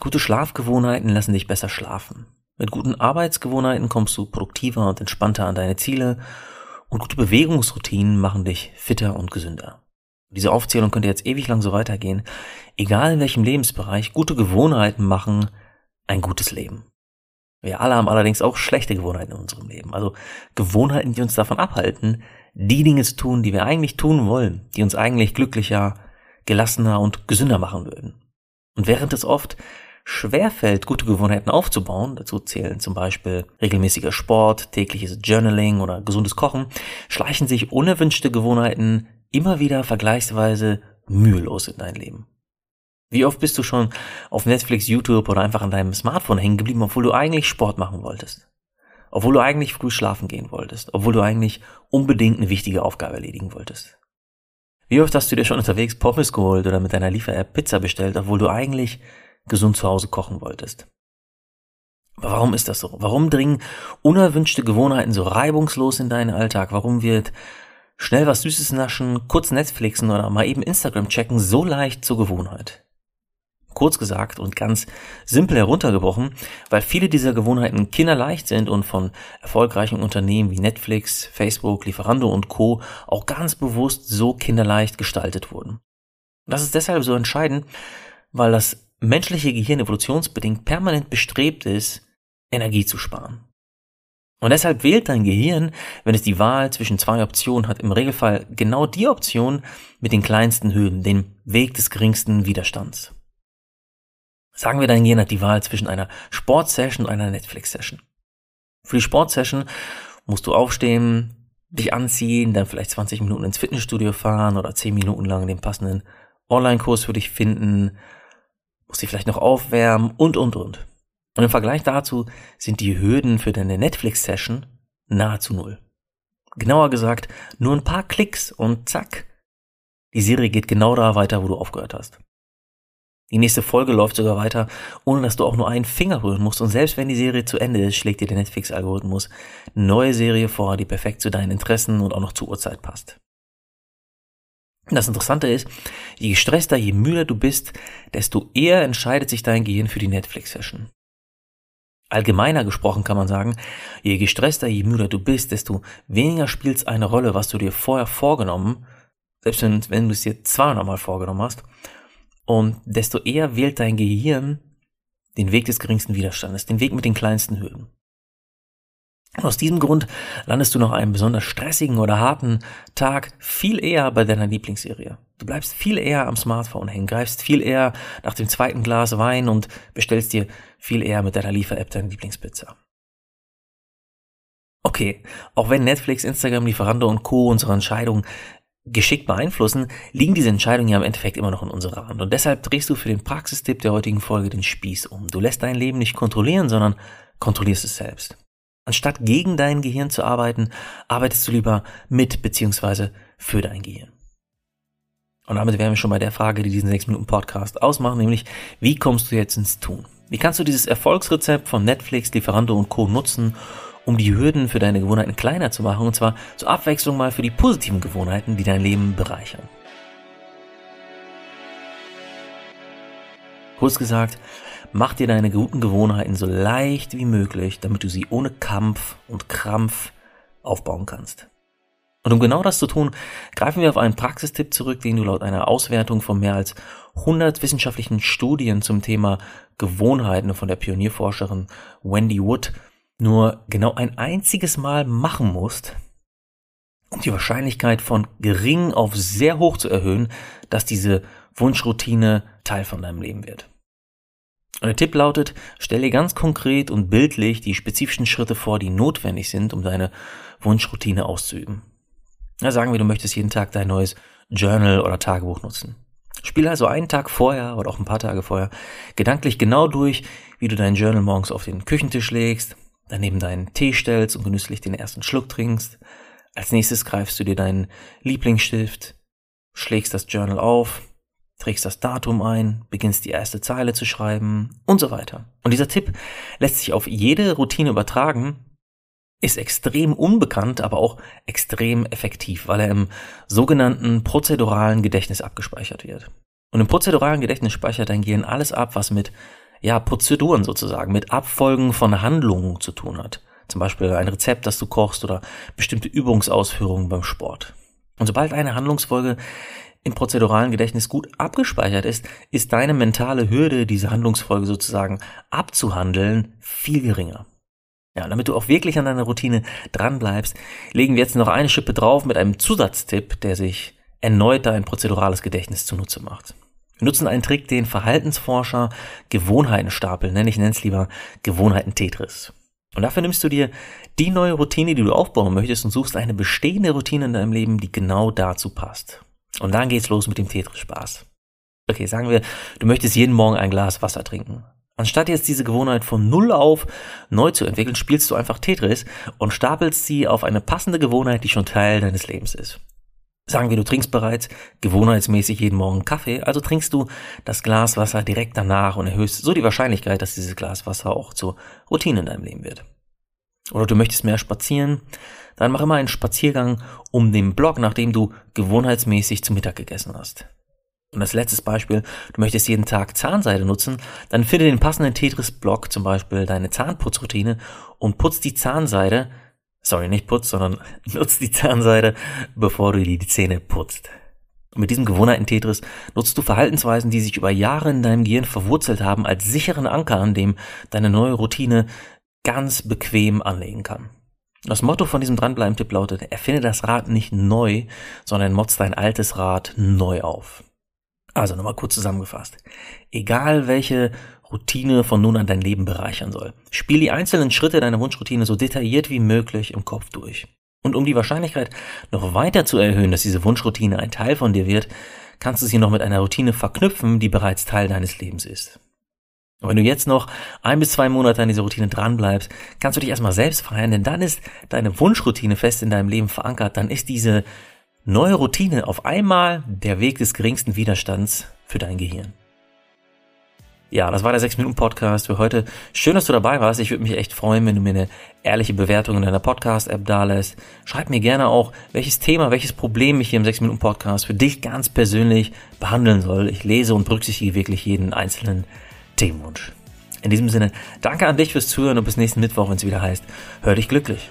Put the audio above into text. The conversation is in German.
Gute Schlafgewohnheiten lassen dich besser schlafen. Mit guten Arbeitsgewohnheiten kommst du produktiver und entspannter an deine Ziele und gute Bewegungsroutinen machen dich fitter und gesünder. Diese Aufzählung könnte jetzt ewig lang so weitergehen. Egal in welchem Lebensbereich, gute Gewohnheiten machen ein gutes Leben. Wir alle haben allerdings auch schlechte Gewohnheiten in unserem Leben. Also Gewohnheiten, die uns davon abhalten, die Dinge zu tun, die wir eigentlich tun wollen, die uns eigentlich glücklicher, gelassener und gesünder machen würden. Und während es oft schwerfällt, gute Gewohnheiten aufzubauen, dazu zählen zum Beispiel regelmäßiger Sport, tägliches Journaling oder gesundes Kochen, schleichen sich unerwünschte Gewohnheiten immer wieder vergleichsweise mühelos in dein Leben. Wie oft bist du schon auf Netflix, YouTube oder einfach an deinem Smartphone hängen geblieben, obwohl du eigentlich Sport machen wolltest? Obwohl du eigentlich früh schlafen gehen wolltest? Obwohl du eigentlich unbedingt eine wichtige Aufgabe erledigen wolltest? Wie oft hast du dir schon unterwegs Pommes geholt oder mit deiner Liefer-App Pizza bestellt, obwohl du eigentlich gesund zu Hause kochen wolltest. Warum ist das so? Warum dringen unerwünschte Gewohnheiten so reibungslos in deinen Alltag? Warum wird schnell was Süßes naschen, kurz Netflixen oder mal eben Instagram checken so leicht zur Gewohnheit? Kurz gesagt und ganz simpel heruntergebrochen, weil viele dieser Gewohnheiten kinderleicht sind und von erfolgreichen Unternehmen wie Netflix, Facebook, Lieferando und Co. auch ganz bewusst so kinderleicht gestaltet wurden. das ist deshalb so entscheidend, weil das menschliche Gehirn evolutionsbedingt permanent bestrebt ist, Energie zu sparen. Und deshalb wählt dein Gehirn, wenn es die Wahl zwischen zwei Optionen hat, im Regelfall genau die Option mit den kleinsten Höhen, den Weg des geringsten Widerstands. Sagen wir, dein Gehirn hat die Wahl zwischen einer Sportsession und einer Netflix-Session. Für die Sportsession musst du aufstehen, dich anziehen, dann vielleicht 20 Minuten ins Fitnessstudio fahren oder 10 Minuten lang den passenden Online-Kurs für dich finden, muss dich vielleicht noch aufwärmen und, und, und. Und im Vergleich dazu sind die Hürden für deine Netflix-Session nahezu null. Genauer gesagt, nur ein paar Klicks und zack. Die Serie geht genau da weiter, wo du aufgehört hast. Die nächste Folge läuft sogar weiter, ohne dass du auch nur einen Finger rühren musst. Und selbst wenn die Serie zu Ende ist, schlägt dir der Netflix-Algorithmus eine neue Serie vor, die perfekt zu deinen Interessen und auch noch zur Uhrzeit passt. Das Interessante ist, je gestresster, je müder du bist, desto eher entscheidet sich dein Gehirn für die Netflix-Session. Allgemeiner gesprochen kann man sagen, je gestresster, je müder du bist, desto weniger spielt es eine Rolle, was du dir vorher vorgenommen, selbst wenn, wenn du es dir 200 Mal vorgenommen hast, und desto eher wählt dein Gehirn den Weg des geringsten Widerstandes, den Weg mit den kleinsten Hürden. Aus diesem Grund landest du nach einem besonders stressigen oder harten Tag viel eher bei deiner Lieblingsserie. Du bleibst viel eher am Smartphone hängen, greifst viel eher nach dem zweiten Glas Wein und bestellst dir viel eher mit deiner Liefer-App deine Lieblingspizza. Okay, auch wenn Netflix, Instagram, Lieferando und Co. unsere Entscheidungen geschickt beeinflussen, liegen diese Entscheidungen ja im Endeffekt immer noch in unserer Hand. Und deshalb drehst du für den Praxistipp der heutigen Folge den Spieß um. Du lässt dein Leben nicht kontrollieren, sondern kontrollierst es selbst. Anstatt gegen dein Gehirn zu arbeiten, arbeitest du lieber mit beziehungsweise für dein Gehirn. Und damit wären wir schon bei der Frage, die diesen 6 Minuten Podcast ausmachen, nämlich wie kommst du jetzt ins Tun? Wie kannst du dieses Erfolgsrezept von Netflix, Lieferando und Co. nutzen, um die Hürden für deine Gewohnheiten kleiner zu machen und zwar zur Abwechslung mal für die positiven Gewohnheiten, die dein Leben bereichern? Kurz gesagt, Mach dir deine guten Gewohnheiten so leicht wie möglich, damit du sie ohne Kampf und Krampf aufbauen kannst. Und um genau das zu tun, greifen wir auf einen Praxistipp zurück, den du laut einer Auswertung von mehr als 100 wissenschaftlichen Studien zum Thema Gewohnheiten von der Pionierforscherin Wendy Wood nur genau ein einziges Mal machen musst, um die Wahrscheinlichkeit von gering auf sehr hoch zu erhöhen, dass diese Wunschroutine Teil von deinem Leben wird. Und der Tipp lautet, stelle ganz konkret und bildlich die spezifischen Schritte vor, die notwendig sind, um deine Wunschroutine auszuüben. Ja, sagen wir, du möchtest jeden Tag dein neues Journal oder Tagebuch nutzen. Spiel also einen Tag vorher oder auch ein paar Tage vorher gedanklich genau durch, wie du dein Journal morgens auf den Küchentisch legst, daneben deinen Tee stellst und genüsslich den ersten Schluck trinkst. Als nächstes greifst du dir deinen Lieblingsstift, schlägst das Journal auf, trägst das Datum ein, beginnst die erste Zeile zu schreiben und so weiter. Und dieser Tipp lässt sich auf jede Routine übertragen, ist extrem unbekannt, aber auch extrem effektiv, weil er im sogenannten prozeduralen Gedächtnis abgespeichert wird. Und im prozeduralen Gedächtnis speichert dein Gehirn alles ab, was mit, ja, Prozeduren sozusagen, mit Abfolgen von Handlungen zu tun hat. Zum Beispiel ein Rezept, das du kochst oder bestimmte Übungsausführungen beim Sport. Und sobald eine Handlungsfolge im prozeduralen Gedächtnis gut abgespeichert ist, ist deine mentale Hürde, diese Handlungsfolge sozusagen abzuhandeln, viel geringer. Ja, damit du auch wirklich an deiner Routine dranbleibst, legen wir jetzt noch eine Schippe drauf mit einem Zusatztipp, der sich erneut dein prozedurales Gedächtnis zunutze macht. Wir nutzen einen Trick, den Verhaltensforscher Gewohnheitenstapel nennen. Ich nenne es lieber Gewohnheiten-Tetris. Und dafür nimmst du dir die neue Routine, die du aufbauen möchtest und suchst eine bestehende Routine in deinem Leben, die genau dazu passt. Und dann geht's los mit dem Tetris-Spaß. Okay, sagen wir, du möchtest jeden Morgen ein Glas Wasser trinken. Anstatt jetzt diese Gewohnheit von Null auf neu zu entwickeln, spielst du einfach Tetris und stapelst sie auf eine passende Gewohnheit, die schon Teil deines Lebens ist. Sagen wir, du trinkst bereits gewohnheitsmäßig jeden Morgen Kaffee, also trinkst du das Glas Wasser direkt danach und erhöhst so die Wahrscheinlichkeit, dass dieses Glas Wasser auch zur Routine in deinem Leben wird. Oder du möchtest mehr spazieren, dann mach immer einen Spaziergang um den Block, nachdem du gewohnheitsmäßig zu Mittag gegessen hast. Und als letztes Beispiel, du möchtest jeden Tag Zahnseide nutzen, dann finde den passenden Tetris-Block, zum Beispiel deine Zahnputzroutine, und putz die Zahnseide, sorry, nicht putz, sondern nutz die Zahnseide, bevor du dir die Zähne putzt. Und mit diesem Gewohnheiten-Tetris nutzt du Verhaltensweisen, die sich über Jahre in deinem Gehirn verwurzelt haben, als sicheren Anker, an dem deine neue Routine ganz bequem anlegen kann. Das Motto von diesem Dranbleiben-Tipp lautet, erfinde das Rad nicht neu, sondern motz dein altes Rad neu auf. Also nochmal kurz zusammengefasst. Egal welche Routine von nun an dein Leben bereichern soll, spiel die einzelnen Schritte deiner Wunschroutine so detailliert wie möglich im Kopf durch. Und um die Wahrscheinlichkeit noch weiter zu erhöhen, dass diese Wunschroutine ein Teil von dir wird, kannst du sie noch mit einer Routine verknüpfen, die bereits Teil deines Lebens ist. Und wenn du jetzt noch ein bis zwei Monate an dieser Routine dranbleibst, kannst du dich erstmal selbst feiern, denn dann ist deine Wunschroutine fest in deinem Leben verankert, dann ist diese Neue Routine, auf einmal der Weg des geringsten Widerstands für dein Gehirn. Ja, das war der 6-Minuten-Podcast für heute. Schön, dass du dabei warst. Ich würde mich echt freuen, wenn du mir eine ehrliche Bewertung in deiner Podcast-App dalässt. Schreib mir gerne auch, welches Thema, welches Problem ich hier im 6-Minuten-Podcast für dich ganz persönlich behandeln soll. Ich lese und berücksichtige wirklich jeden einzelnen Themenwunsch. In diesem Sinne, danke an dich fürs Zuhören und bis nächsten Mittwoch, wenn es wieder heißt, hör dich glücklich.